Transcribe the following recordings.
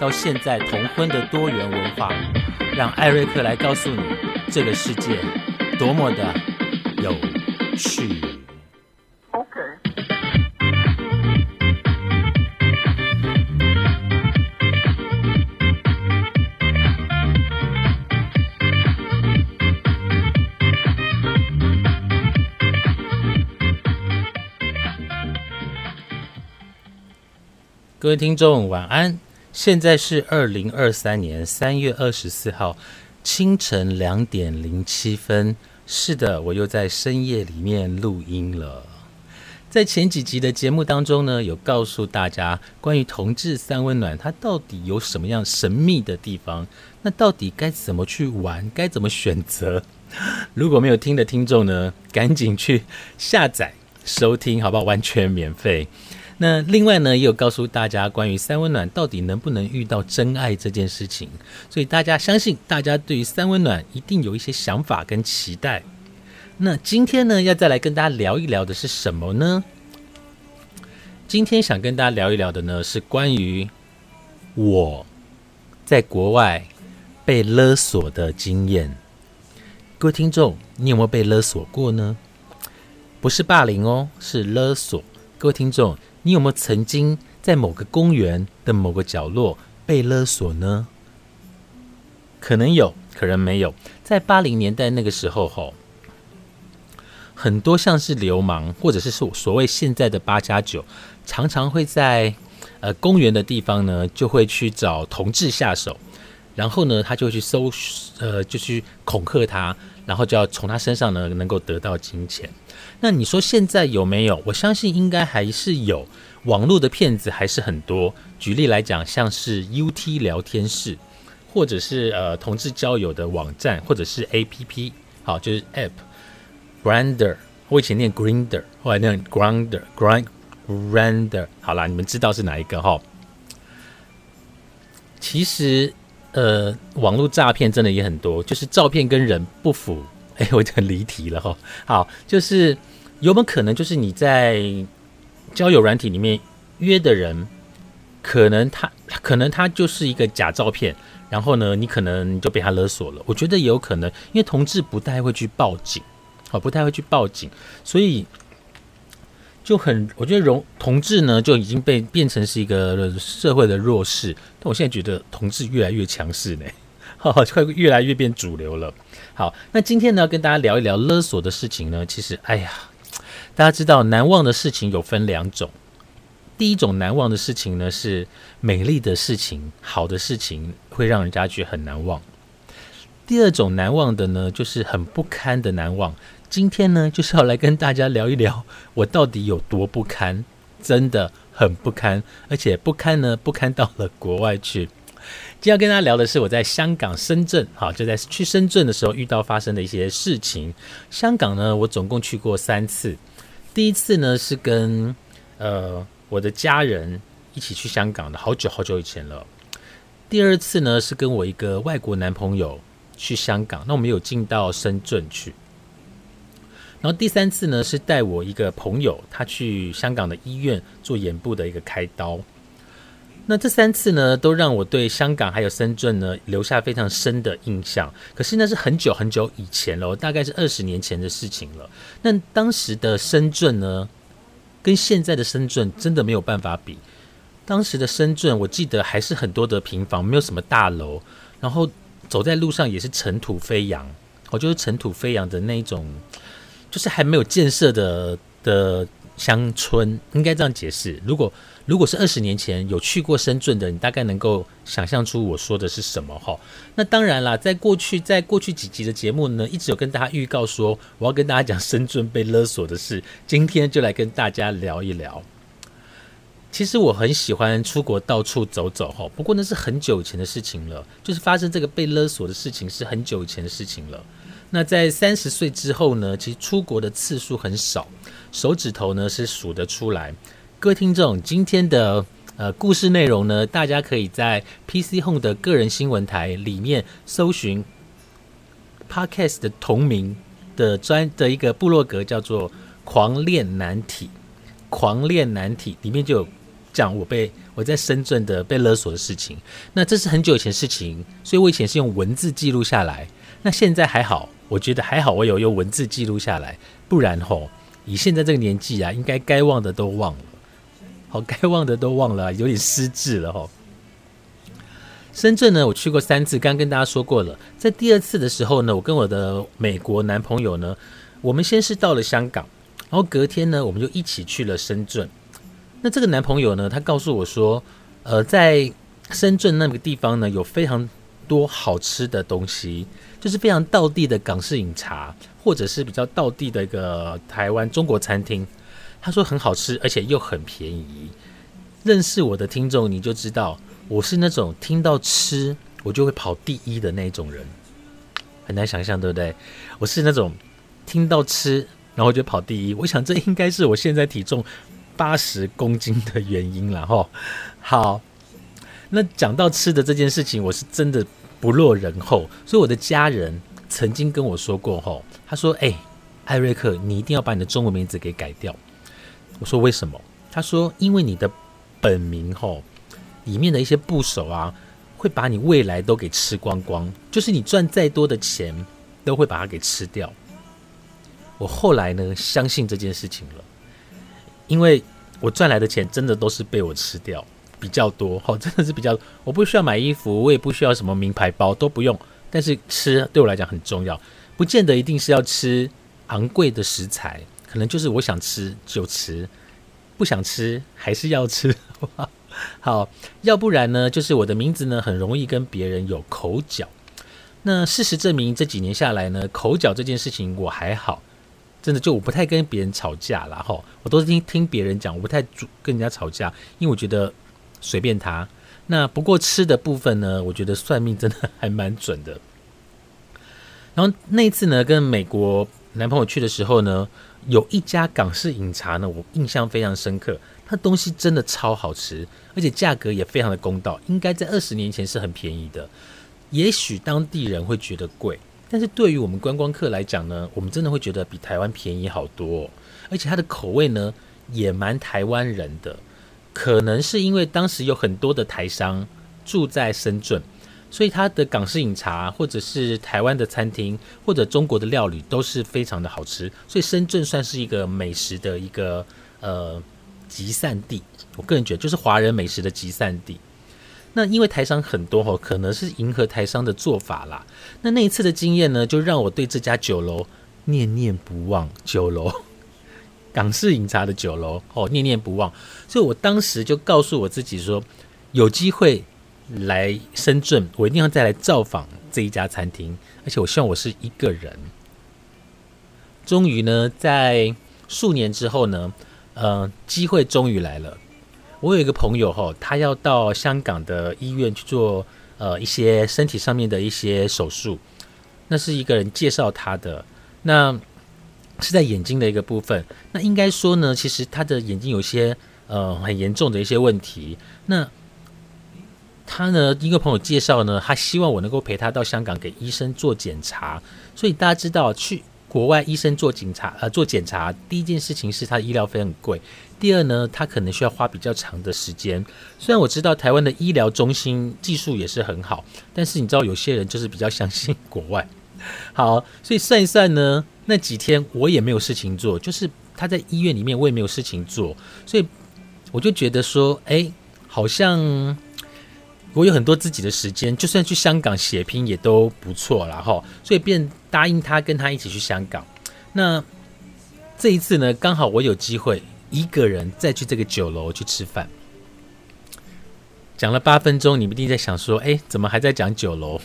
到现在同婚的多元文化，让艾瑞克来告诉你，这个世界多么的有趣。各位听众，晚安。现在是二零二三年三月二十四号清晨两点零七分。是的，我又在深夜里面录音了。在前几集的节目当中呢，有告诉大家关于同志三温暖，它到底有什么样神秘的地方？那到底该怎么去玩？该怎么选择？如果没有听的听众呢，赶紧去下载收听，好不好？完全免费。那另外呢，也有告诉大家关于三温暖到底能不能遇到真爱这件事情，所以大家相信，大家对于三温暖一定有一些想法跟期待。那今天呢，要再来跟大家聊一聊的是什么呢？今天想跟大家聊一聊的呢，是关于我在国外被勒索的经验。各位听众，你有没有被勒索过呢？不是霸凌哦，是勒索。各位听众。你有没有曾经在某个公园的某个角落被勒索呢？可能有，可能没有。在八零年代那个时候，吼，很多像是流氓，或者是所所谓现在的八加九，常常会在呃公园的地方呢，就会去找同志下手，然后呢，他就去搜，呃，就去恐吓他，然后就要从他身上呢，能够得到金钱。那你说现在有没有？我相信应该还是有，网络的骗子还是很多。举例来讲，像是 UT 聊天室，或者是呃同志交友的网站，或者是 APP，好，就是 App，Grander，我以前念 Grinder，后来念 Grander，Grinder，好啦，你们知道是哪一个哈？其实呃，网络诈骗真的也很多，就是照片跟人不符。哎，我很离题了哈。好，就是。有没有可能就是你在交友软体里面约的人，可能他可能他就是一个假照片，然后呢，你可能就被他勒索了。我觉得也有可能，因为同志不太会去报警，哦，不太会去报警，所以就很我觉得同同志呢就已经被变成是一个社会的弱势。但我现在觉得同志越来越强势呢，哈哈，快越来越变主流了。好，那今天呢跟大家聊一聊勒索的事情呢，其实哎呀。大家知道，难忘的事情有分两种。第一种难忘的事情呢，是美丽的事情、好的事情，会让人家觉得很难忘。第二种难忘的呢，就是很不堪的难忘。今天呢，就是要来跟大家聊一聊，我到底有多不堪，真的很不堪，而且不堪呢，不堪到了国外去。今天要跟大家聊的是我在香港、深圳，好，就在去深圳的时候遇到发生的一些事情。香港呢，我总共去过三次。第一次呢是跟呃我的家人一起去香港的，好久好久以前了。第二次呢是跟我一个外国男朋友去香港，那我们有进到深圳去。然后第三次呢是带我一个朋友，他去香港的医院做眼部的一个开刀。那这三次呢，都让我对香港还有深圳呢留下非常深的印象。可是那是很久很久以前了，大概是二十年前的事情了。那当时的深圳呢，跟现在的深圳真的没有办法比。当时的深圳，我记得还是很多的平房，没有什么大楼，然后走在路上也是尘土飞扬，我就是尘土飞扬的那种，就是还没有建设的的乡村，应该这样解释。如果如果是二十年前有去过深圳的，你大概能够想象出我说的是什么哈？那当然啦，在过去在过去几集的节目呢，一直有跟大家预告说我要跟大家讲深圳被勒索的事，今天就来跟大家聊一聊。其实我很喜欢出国到处走走哈，不过那是很久以前的事情了，就是发生这个被勒索的事情是很久以前的事情了。那在三十岁之后呢，其实出国的次数很少，手指头呢是数得出来。各位听众，今天的呃故事内容呢，大家可以在 PC Home 的个人新闻台里面搜寻 Podcast 的同名的专的一个部落格，叫做“狂恋难题”。狂恋难题里面就有讲我被我在深圳的被勒索的事情。那这是很久以前事情，所以我以前是用文字记录下来。那现在还好，我觉得还好，我有用文字记录下来。不然吼，以现在这个年纪啊，应该该忘的都忘了。好，该忘的都忘了，有点失智了吼。深圳呢，我去过三次，刚跟大家说过了。在第二次的时候呢，我跟我的美国男朋友呢，我们先是到了香港。然后隔天呢，我们就一起去了深圳。那这个男朋友呢，他告诉我说，呃，在深圳那个地方呢，有非常多好吃的东西，就是非常道地的港式饮茶，或者是比较道地的一个台湾中国餐厅。他说很好吃，而且又很便宜。认识我的听众，你就知道我是那种听到吃我就会跑第一的那种人，很难想象，对不对？我是那种听到吃。然后就跑第一，我想这应该是我现在体重八十公斤的原因了哈。好，那讲到吃的这件事情，我是真的不落人后，所以我的家人曾经跟我说过吼，他说：“哎，艾瑞克，你一定要把你的中文名字给改掉。”我说：“为什么？”他说：“因为你的本名吼里面的一些部首啊，会把你未来都给吃光光，就是你赚再多的钱都会把它给吃掉。”我后来呢，相信这件事情了，因为我赚来的钱真的都是被我吃掉比较多，好，真的是比较，我不需要买衣服，我也不需要什么名牌包，都不用，但是吃对我来讲很重要，不见得一定是要吃昂贵的食材，可能就是我想吃就吃，不想吃还是要吃，好，要不然呢，就是我的名字呢很容易跟别人有口角，那事实证明这几年下来呢，口角这件事情我还好。真的就我不太跟别人吵架了哈，我都是听听别人讲，我不太跟人家吵架，因为我觉得随便他。那不过吃的部分呢，我觉得算命真的还蛮准的。然后那次呢，跟美国男朋友去的时候呢，有一家港式饮茶呢，我印象非常深刻，它东西真的超好吃，而且价格也非常的公道，应该在二十年前是很便宜的。也许当地人会觉得贵。但是对于我们观光客来讲呢，我们真的会觉得比台湾便宜好多，而且它的口味呢也蛮台湾人的。可能是因为当时有很多的台商住在深圳，所以它的港式饮茶或者是台湾的餐厅或者中国的料理都是非常的好吃，所以深圳算是一个美食的一个呃集散地。我个人觉得就是华人美食的集散地。那因为台商很多吼，可能是迎合台商的做法啦。那那一次的经验呢，就让我对这家酒楼念念不忘。酒楼，港式饮茶的酒楼哦，念念不忘。所以我当时就告诉我自己说，有机会来深圳，我一定要再来造访这一家餐厅。而且我希望我是一个人。终于呢，在数年之后呢，呃，机会终于来了。我有一个朋友哈，他要到香港的医院去做呃一些身体上面的一些手术，那是一个人介绍他的，那是在眼睛的一个部分。那应该说呢，其实他的眼睛有些呃很严重的一些问题。那他呢，一个朋友介绍呢，他希望我能够陪他到香港给医生做检查。所以大家知道，去国外医生做检查呃做检查，第一件事情是他的医疗费很贵。第二呢，他可能需要花比较长的时间。虽然我知道台湾的医疗中心技术也是很好，但是你知道有些人就是比较相信国外。好，所以算一算呢，那几天我也没有事情做，就是他在医院里面我也没有事情做，所以我就觉得说，哎，好像我有很多自己的时间，就算去香港写拼也都不错了哈。所以便答应他跟他一起去香港。那这一次呢，刚好我有机会。一个人再去这个酒楼去吃饭，讲了八分钟，你们一定在想说：“哎，怎么还在讲酒楼？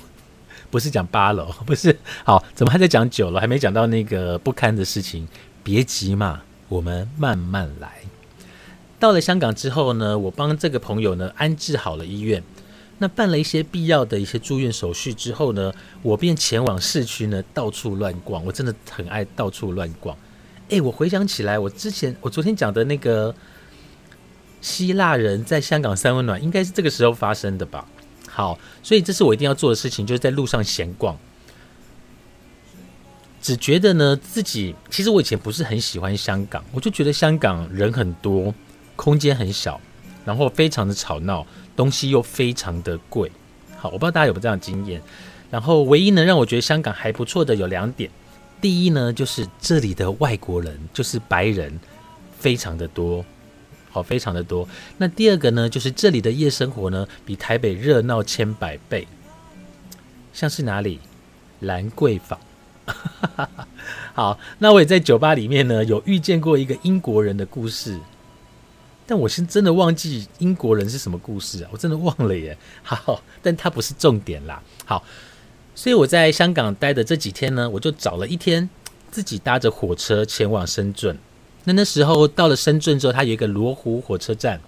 不是讲八楼，不是？好，怎么还在讲九楼？还没讲到那个不堪的事情？别急嘛，我们慢慢来。到了香港之后呢，我帮这个朋友呢安置好了医院，那办了一些必要的一些住院手续之后呢，我便前往市区呢到处乱逛。我真的很爱到处乱逛。诶，我回想起来，我之前我昨天讲的那个希腊人在香港三温暖，应该是这个时候发生的吧？好，所以这是我一定要做的事情，就是在路上闲逛。只觉得呢自己，其实我以前不是很喜欢香港，我就觉得香港人很多。空间很小，然后非常的吵闹，东西又非常的贵。好，我不知道大家有没有这样的经验。然后唯一能让我觉得香港还不错的有两点，第一呢，就是这里的外国人，就是白人，非常的多，好，非常的多。那第二个呢，就是这里的夜生活呢，比台北热闹千百倍。像是哪里？兰桂坊。好，那我也在酒吧里面呢，有遇见过一个英国人的故事。但我是真的忘记英国人是什么故事啊！我真的忘了耶。好，但它不是重点啦。好，所以我在香港待的这几天呢，我就找了一天，自己搭着火车前往深圳。那那时候到了深圳之后，它有一个罗湖火车站。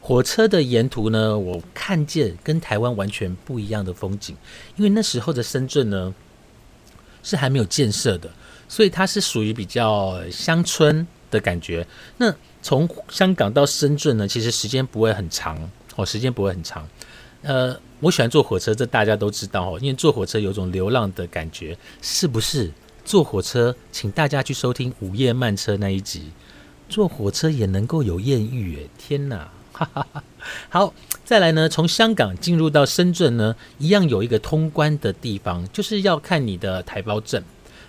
火车的沿途呢，我看见跟台湾完全不一样的风景。因为那时候的深圳呢，是还没有建设的，所以它是属于比较乡村的感觉。那从香港到深圳呢，其实时间不会很长哦，时间不会很长。呃，我喜欢坐火车，这大家都知道哦，因为坐火车有种流浪的感觉，是不是？坐火车，请大家去收听《午夜慢车》那一集，坐火车也能够有艳遇诶，天哪！好，再来呢，从香港进入到深圳呢，一样有一个通关的地方，就是要看你的台胞证。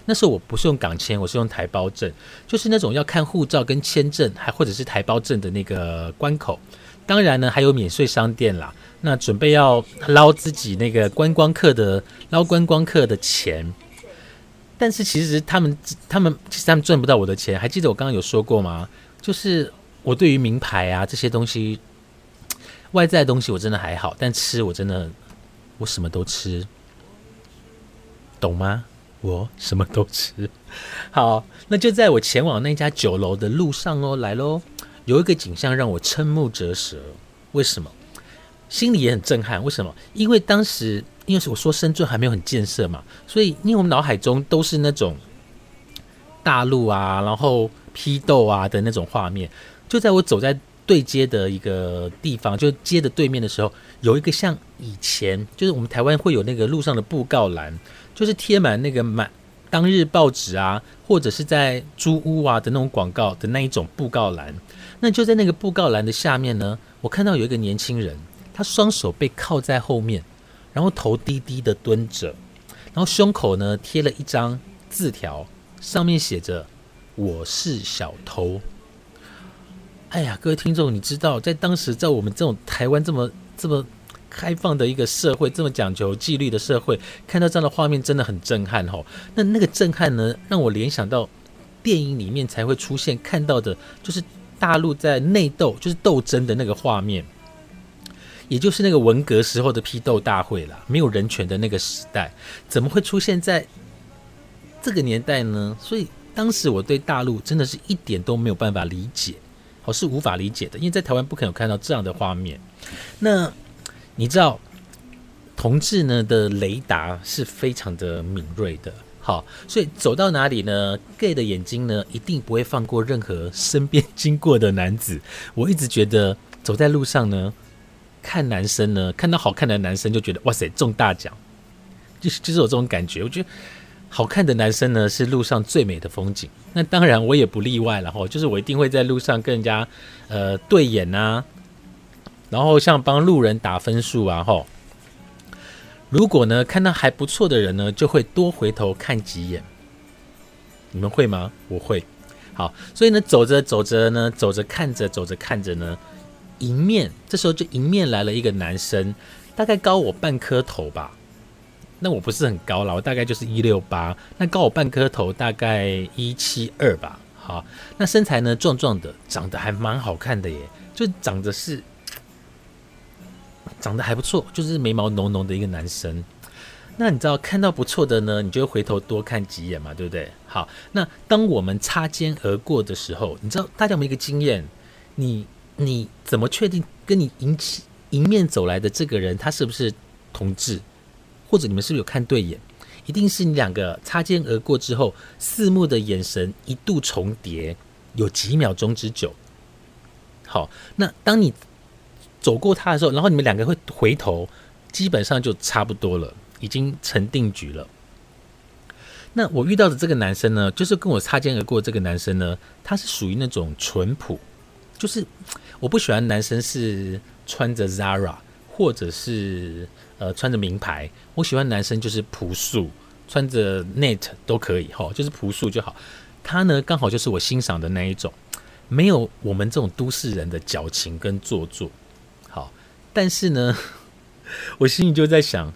那时候我不是用港签，我是用台胞证，就是那种要看护照跟签证，还或者是台胞证的那个关口。当然呢，还有免税商店啦。那准备要捞自己那个观光客的捞观光客的钱，但是其实他们他们其实他们赚不到我的钱。还记得我刚刚有说过吗？就是我对于名牌啊这些东西，外在的东西我真的还好，但吃我真的我什么都吃，懂吗？我什么都吃，好，那就在我前往那家酒楼的路上哦，来喽，有一个景象让我瞠目结舌，为什么？心里也很震撼，为什么？因为当时，因为我说深圳还没有很建设嘛，所以因为我们脑海中都是那种大陆啊，然后批斗啊的那种画面。就在我走在对街的一个地方，就街的对面的时候，有一个像以前，就是我们台湾会有那个路上的布告栏。就是贴满那个满当日报纸啊，或者是在租屋啊的那种广告的那一种布告栏。那就在那个布告栏的下面呢，我看到有一个年轻人，他双手被靠在后面，然后头低低的蹲着，然后胸口呢贴了一张字条，上面写着“我是小偷”。哎呀，各位听众，你知道在当时在我们这种台湾这么这么。开放的一个社会，这么讲究纪律的社会，看到这样的画面真的很震撼吼。那那个震撼呢，让我联想到电影里面才会出现看到的，就是大陆在内斗，就是斗争的那个画面，也就是那个文革时候的批斗大会啦。没有人权的那个时代，怎么会出现在这个年代呢？所以当时我对大陆真的是一点都没有办法理解，我是无法理解的，因为在台湾不可能有看到这样的画面。那。你知道，同志呢的雷达是非常的敏锐的，好，所以走到哪里呢，gay 的眼睛呢一定不会放过任何身边经过的男子。我一直觉得走在路上呢，看男生呢，看到好看的男生就觉得哇塞中大奖，就是就是有这种感觉。我觉得好看的男生呢是路上最美的风景。那当然我也不例外了哈，就是我一定会在路上跟人家呃对眼啊。然后像帮路人打分数啊，吼！如果呢看到还不错的人呢，就会多回头看几眼。你们会吗？我会。好，所以呢走着走着呢，走着看着走着看着呢，迎面这时候就迎面来了一个男生，大概高我半颗头吧。那我不是很高了，我大概就是一六八。那高我半颗头，大概一七二吧。好，那身材呢壮壮的，长得还蛮好看的耶，就长得是。长得还不错，就是眉毛浓浓的一个男生。那你知道看到不错的呢，你就回头多看几眼嘛，对不对？好，那当我们擦肩而过的时候，你知道大家有没有一个经验？你你怎么确定跟你迎起迎面走来的这个人他是不是同志，或者你们是不是有看对眼？一定是你两个擦肩而过之后，四目的眼神一度重叠，有几秒钟之久。好，那当你走过他的时候，然后你们两个会回头，基本上就差不多了，已经成定局了。那我遇到的这个男生呢，就是跟我擦肩而过这个男生呢，他是属于那种淳朴，就是我不喜欢男生是穿着 Zara 或者是呃穿着名牌，我喜欢男生就是朴素，穿着 Net 都可以哈，就是朴素就好。他呢刚好就是我欣赏的那一种，没有我们这种都市人的矫情跟做作。好，但是呢，我心里就在想。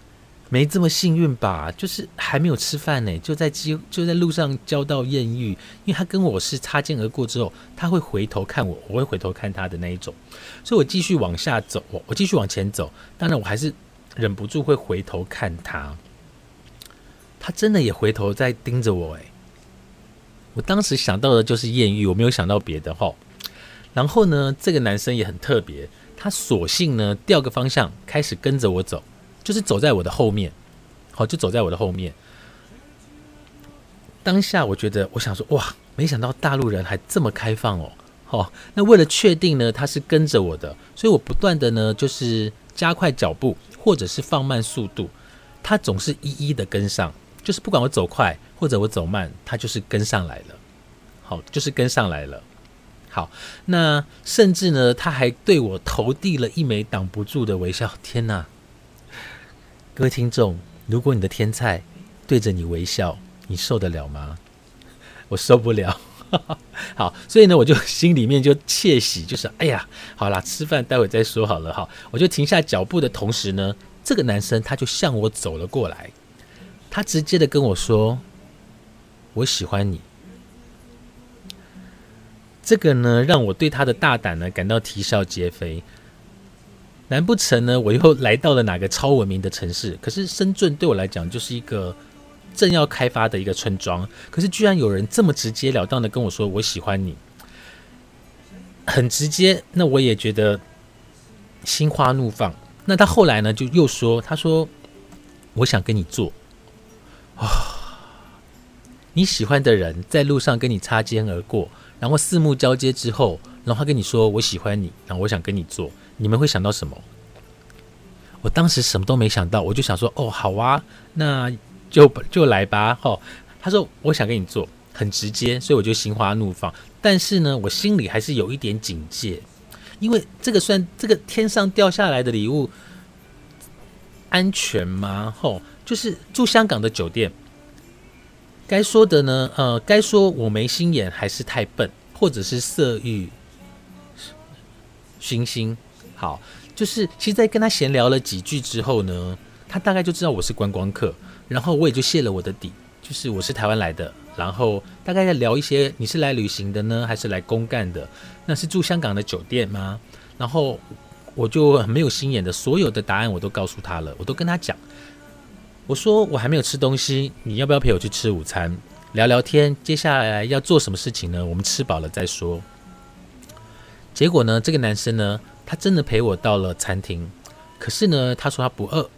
没这么幸运吧？就是还没有吃饭呢，就在机就在路上交到艳遇。因为他跟我是擦肩而过之后，他会回头看我，我会回头看他的那一种。所以我继续往下走，我继续往前走。当然，我还是忍不住会回头看他。他真的也回头在盯着我，诶，我当时想到的就是艳遇，我没有想到别的哈。然后呢，这个男生也很特别，他索性呢调个方向，开始跟着我走。就是走在我的后面，好，就走在我的后面。当下我觉得，我想说，哇，没想到大陆人还这么开放哦，好，那为了确定呢，他是跟着我的，所以我不断的呢，就是加快脚步，或者是放慢速度，他总是一一的跟上，就是不管我走快或者我走慢，他就是跟上来了，好，就是跟上来了，好，那甚至呢，他还对我投递了一枚挡不住的微笑，天哪！各位听众，如果你的天菜对着你微笑，你受得了吗？我受不了。好，所以呢，我就心里面就窃喜，就是哎呀，好啦，吃饭待会再说好了。哈，我就停下脚步的同时呢，这个男生他就向我走了过来，他直接的跟我说：“我喜欢你。”这个呢，让我对他的大胆呢感到啼笑皆非。难不成呢？我又来到了哪个超文明的城市？可是深圳对我来讲就是一个正要开发的一个村庄。可是居然有人这么直截了当的跟我说：“我喜欢你。”很直接，那我也觉得心花怒放。那他后来呢，就又说：“他说我想跟你做啊，你喜欢的人在路上跟你擦肩而过，然后四目交接之后，然后他跟你说我喜欢你，然后我想跟你做。”你们会想到什么？我当时什么都没想到，我就想说：“哦，好啊，那就就来吧。”哈，他说：“我想跟你做，很直接，所以我就心花怒放。但是呢，我心里还是有一点警戒，因为这个算这个天上掉下来的礼物安全吗？吼，就是住香港的酒店，该说的呢，呃，该说我没心眼，还是太笨，或者是色欲星星。”好，就是其实，在跟他闲聊了几句之后呢，他大概就知道我是观光客，然后我也就泄了我的底，就是我是台湾来的，然后大概在聊一些，你是来旅行的呢，还是来公干的？那是住香港的酒店吗？然后我就很没有心眼的，所有的答案我都告诉他了，我都跟他讲，我说我还没有吃东西，你要不要陪我去吃午餐，聊聊天？接下来要做什么事情呢？我们吃饱了再说。结果呢，这个男生呢？他真的陪我到了餐厅，可是呢，他说他不饿。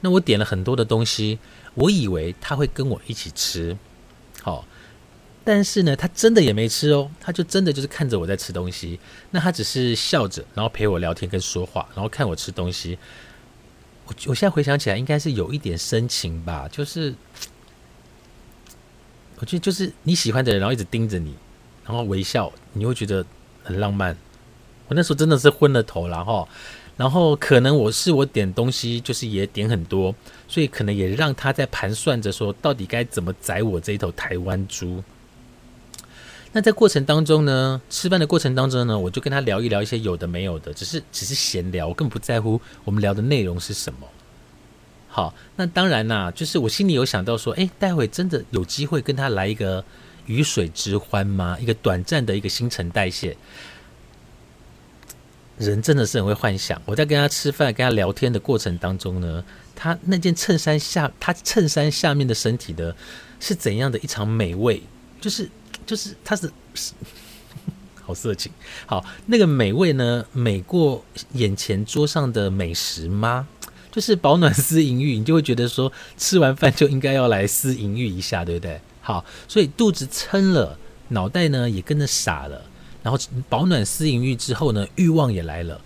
那我点了很多的东西，我以为他会跟我一起吃，好，但是呢，他真的也没吃哦，他就真的就是看着我在吃东西。那他只是笑着，然后陪我聊天跟说话，然后看我吃东西。我我现在回想起来，应该是有一点深情吧，就是我觉得就是你喜欢的人，然后一直盯着你，然后微笑，你会觉得很浪漫。我那时候真的是昏了头了哈，然后可能我是我点东西就是也点很多，所以可能也让他在盘算着说到底该怎么宰我这一头台湾猪。那在过程当中呢，吃饭的过程当中呢，我就跟他聊一聊一些有的没有的，只是只是闲聊，我根本不在乎我们聊的内容是什么。好，那当然啦，就是我心里有想到说，哎，待会真的有机会跟他来一个鱼水之欢吗？一个短暂的一个新陈代谢。人真的是很会幻想。我在跟他吃饭、跟他聊天的过程当中呢，他那件衬衫下，他衬衫下面的身体的，是怎样的一场美味？就是就是他是，好色情。好，那个美味呢，美过眼前桌上的美食吗？就是保暖思淫欲，你就会觉得说，吃完饭就应该要来思淫欲一下，对不对？好，所以肚子撑了，脑袋呢也跟着傻了，然后保暖私淫欲之后呢，欲望也来了。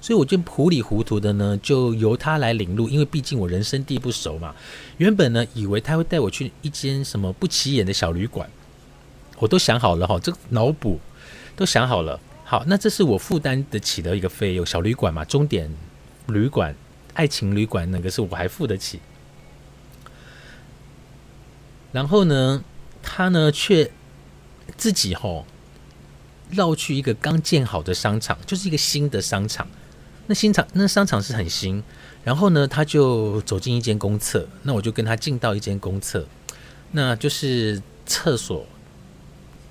所以我就糊里糊涂的呢，就由他来领路，因为毕竟我人生地不熟嘛。原本呢，以为他会带我去一间什么不起眼的小旅馆，我都想好了哈，这个脑补都想好了。好，那这是我负担得起的一个费用，小旅馆嘛，终点旅馆、爱情旅馆那个是我还付得起。然后呢，他呢却自己吼绕去一个刚建好的商场，就是一个新的商场。那新场那商场是很新，然后呢，他就走进一间公厕，那我就跟他进到一间公厕，那就是厕所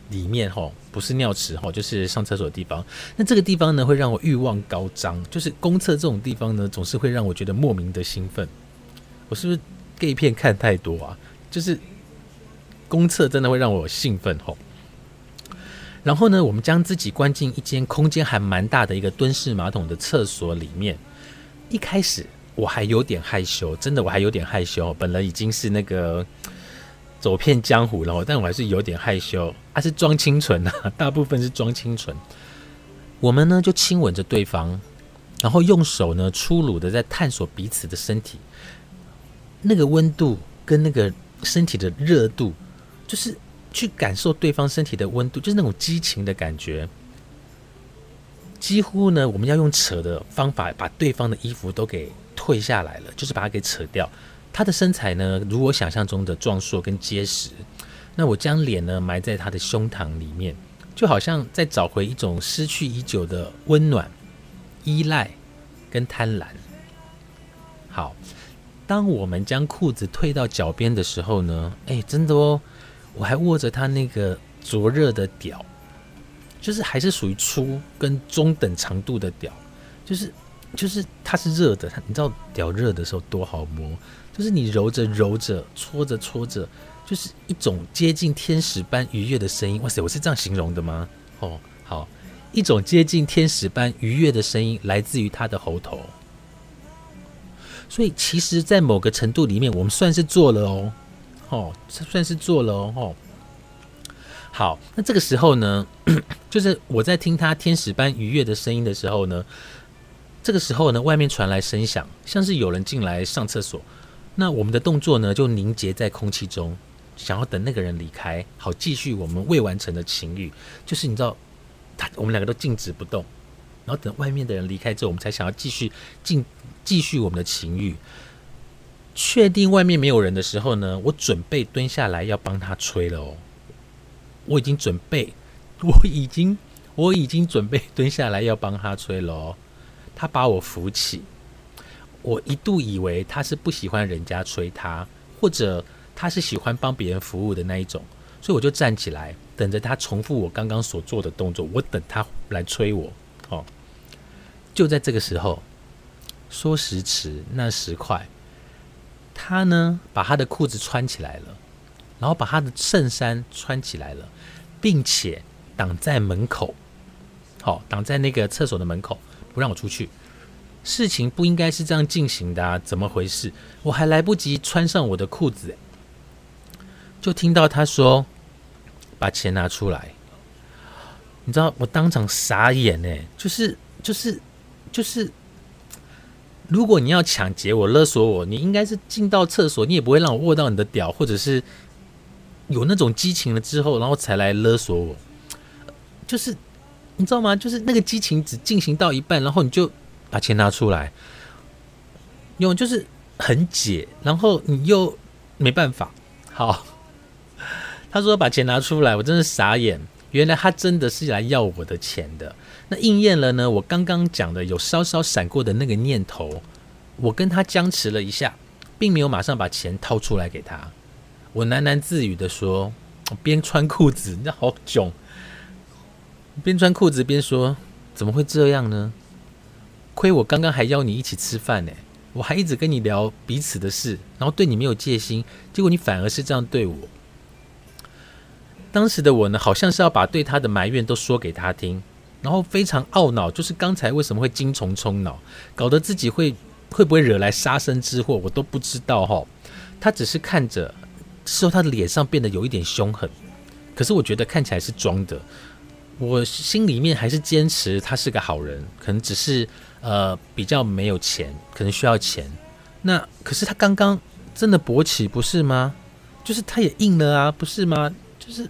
里面哈，不是尿池哈，就是上厕所的地方。那这个地方呢，会让我欲望高涨，就是公厕这种地方呢，总是会让我觉得莫名的兴奋。我是不是 gay 片看太多啊？就是公厕真的会让我兴奋吼。然后呢，我们将自己关进一间空间还蛮大的一个蹲式马桶的厕所里面。一开始我还有点害羞，真的我还有点害羞。本来已经是那个走遍江湖了，但我还是有点害羞。还是装清纯啊，大部分是装清纯。我们呢就亲吻着对方，然后用手呢粗鲁的在探索彼此的身体，那个温度跟那个身体的热度，就是。去感受对方身体的温度，就是那种激情的感觉。几乎呢，我们要用扯的方法把对方的衣服都给退下来了，就是把它给扯掉。他的身材呢，如我想象中的壮硕跟结实。那我将脸呢埋在他的胸膛里面，就好像在找回一种失去已久的温暖、依赖跟贪婪。好，当我们将裤子退到脚边的时候呢，哎，真的哦。我还握着他那个灼热的屌，就是还是属于粗跟中等长度的屌，就是就是它是热的，你知道屌热的时候多好摸，就是你揉着揉着搓着搓着，就是一种接近天使般愉悦的声音。哇塞，我是这样形容的吗？哦，好，一种接近天使般愉悦的声音来自于他的喉头，所以其实，在某个程度里面，我们算是做了哦。哦，这算是做了哦。好，那这个时候呢，就是我在听他天使般愉悦的声音的时候呢，这个时候呢，外面传来声响，像是有人进来上厕所。那我们的动作呢，就凝结在空气中，想要等那个人离开，好继续我们未完成的情欲。就是你知道，他我们两个都静止不动，然后等外面的人离开之后，我们才想要继续进继续我们的情欲。确定外面没有人的时候呢，我准备蹲下来要帮他吹了哦。我已经准备，我已经，我已经准备蹲下来要帮他吹了哦。他把我扶起，我一度以为他是不喜欢人家吹他，或者他是喜欢帮别人服务的那一种，所以我就站起来等着他重复我刚刚所做的动作。我等他来吹我哦。就在这个时候，说时迟，那时快。他呢，把他的裤子穿起来了，然后把他的衬衫穿起来了，并且挡在门口，好，挡在那个厕所的门口，不让我出去。事情不应该是这样进行的啊，怎么回事？我还来不及穿上我的裤子，就听到他说：“把钱拿出来。”你知道，我当场傻眼呢，就是就是就是。如果你要抢劫我、勒索我，你应该是进到厕所，你也不会让我握到你的屌，或者是有那种激情了之后，然后才来勒索我。就是你知道吗？就是那个激情只进行到一半，然后你就把钱拿出来，用就是很解，然后你又没办法。好，他说把钱拿出来，我真是傻眼。原来他真的是来要我的钱的。那应验了呢？我刚刚讲的有稍稍闪过的那个念头，我跟他僵持了一下，并没有马上把钱掏出来给他。我喃喃自语的说：“边穿裤子，那好囧。”边穿裤子边说：“怎么会这样呢？亏我刚刚还邀你一起吃饭呢，我还一直跟你聊彼此的事，然后对你没有戒心，结果你反而是这样对我。”当时的我呢，好像是要把对他的埋怨都说给他听，然后非常懊恼，就是刚才为什么会精虫冲脑，搞得自己会会不会惹来杀身之祸，我都不知道哈。他只是看着，之后他的脸上变得有一点凶狠，可是我觉得看起来是装的。我心里面还是坚持他是个好人，可能只是呃比较没有钱，可能需要钱。那可是他刚刚真的勃起不是吗？就是他也硬了啊，不是吗？就是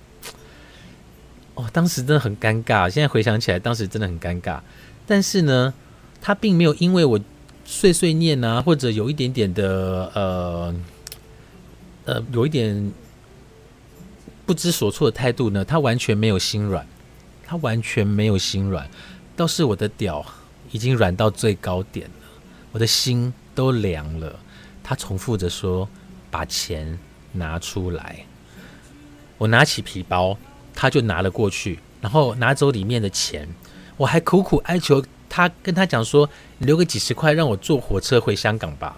哦，当时真的很尴尬。现在回想起来，当时真的很尴尬。但是呢，他并没有因为我碎碎念啊，或者有一点点的呃呃有一点不知所措的态度呢，他完全没有心软。他完全没有心软，倒是我的屌已经软到最高点了，我的心都凉了。他重复着说：“把钱拿出来。”我拿起皮包，他就拿了过去，然后拿走里面的钱。我还苦苦哀求他，跟他讲说：“留个几十块让我坐火车回香港吧。”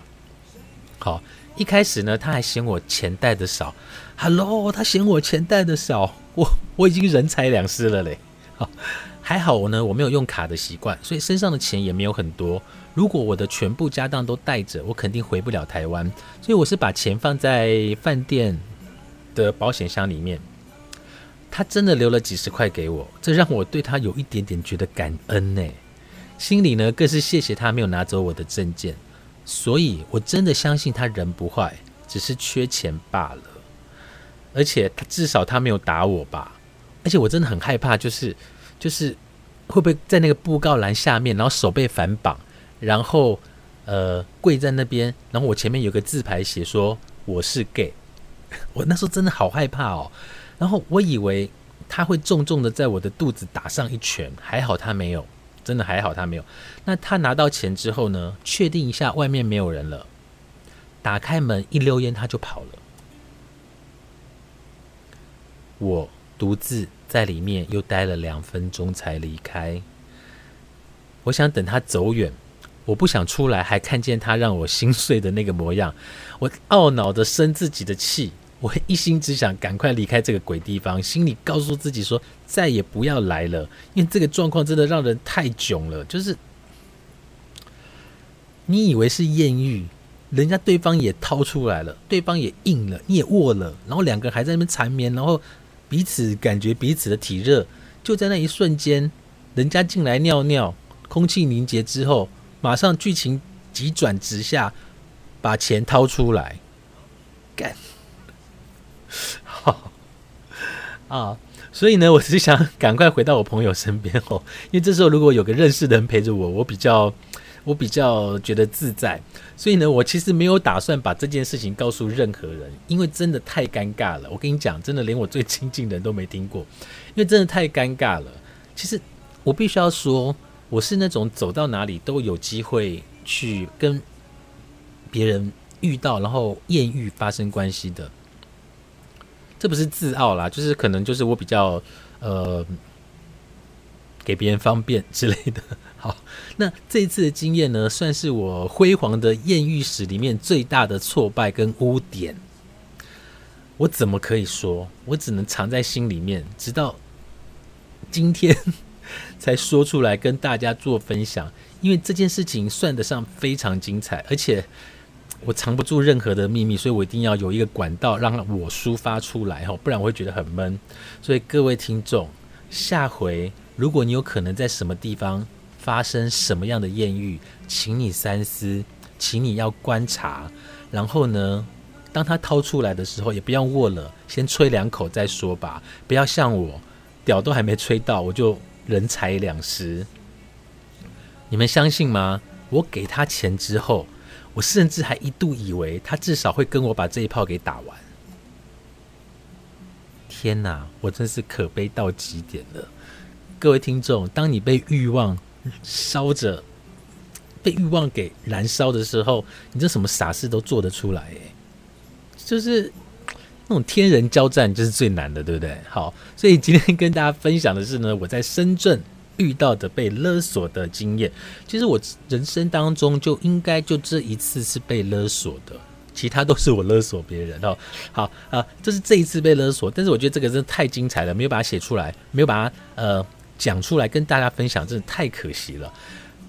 好，一开始呢，他还嫌我钱带的少。Hello，他嫌我钱带的少，我我已经人财两失了嘞。好还好我呢，我没有用卡的习惯，所以身上的钱也没有很多。如果我的全部家当都带着，我肯定回不了台湾。所以我是把钱放在饭店的保险箱里面。他真的留了几十块给我，这让我对他有一点点觉得感恩呢。心里呢更是谢谢他没有拿走我的证件。所以我真的相信他人不坏，只是缺钱罢了。而且他至少他没有打我吧。而且我真的很害怕，就是就是会不会在那个布告栏下面，然后手被反绑，然后呃跪在那边，然后我前面有个字牌写说我是 gay，我那时候真的好害怕哦。然后我以为他会重重的在我的肚子打上一拳，还好他没有，真的还好他没有。那他拿到钱之后呢，确定一下外面没有人了，打开门一溜烟他就跑了，我。独自在里面又待了两分钟才离开。我想等他走远，我不想出来还看见他让我心碎的那个模样。我懊恼的生自己的气，我一心只想赶快离开这个鬼地方，心里告诉自己说再也不要来了，因为这个状况真的让人太囧了。就是你以为是艳遇，人家对方也掏出来了，对方也硬了，你也握了，然后两个人还在那边缠绵，然后。彼此感觉彼此的体热，就在那一瞬间，人家进来尿尿，空气凝结之后，马上剧情急转直下，把钱掏出来，干，好啊，所以呢，我是想 赶快回到我朋友身边哦，因为这时候如果有个认识的人陪着我，我比较。我比较觉得自在，所以呢，我其实没有打算把这件事情告诉任何人，因为真的太尴尬了。我跟你讲，真的连我最亲近的人都没听过，因为真的太尴尬了。其实我必须要说，我是那种走到哪里都有机会去跟别人遇到，然后艳遇发生关系的。这不是自傲啦，就是可能就是我比较呃给别人方便之类的。好，那这一次的经验呢，算是我辉煌的艳遇史里面最大的挫败跟污点。我怎么可以说？我只能藏在心里面，直到今天 才说出来跟大家做分享。因为这件事情算得上非常精彩，而且我藏不住任何的秘密，所以我一定要有一个管道让我抒发出来哈，不然我会觉得很闷。所以各位听众，下回如果你有可能在什么地方，发生什么样的艳遇，请你三思，请你要观察，然后呢，当他掏出来的时候，也不要握了，先吹两口再说吧，不要像我，屌都还没吹到，我就人财两失。你们相信吗？我给他钱之后，我甚至还一度以为他至少会跟我把这一炮给打完。天哪，我真是可悲到极点了！各位听众，当你被欲望烧着，被欲望给燃烧的时候，你这什么傻事都做得出来？哎，就是那种天人交战，就是最难的，对不对？好，所以今天跟大家分享的是呢，我在深圳遇到的被勒索的经验。其实我人生当中就应该就这一次是被勒索的。其他都是我勒索别人哦。好啊，这是这一次被勒索，但是我觉得这个真的太精彩了，没有把它写出来，没有把它呃讲出来跟大家分享，真的太可惜了。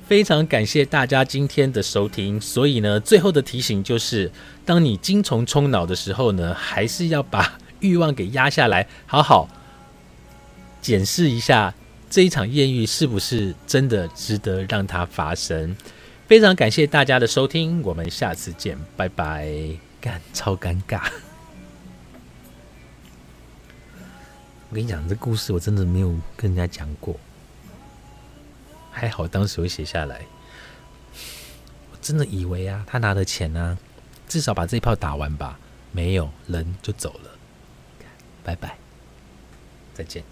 非常感谢大家今天的收听。所以呢，最后的提醒就是，当你精虫冲脑的时候呢，还是要把欲望给压下来，好好检视一下这一场艳遇是不是真的值得让它发生。非常感谢大家的收听，我们下次见，拜拜。干，超尴尬。我跟你讲，这故事我真的没有跟人家讲过。还好当时我写下来，我真的以为啊，他拿的钱呢，至少把这一炮打完吧，没有人就走了，拜拜，再见。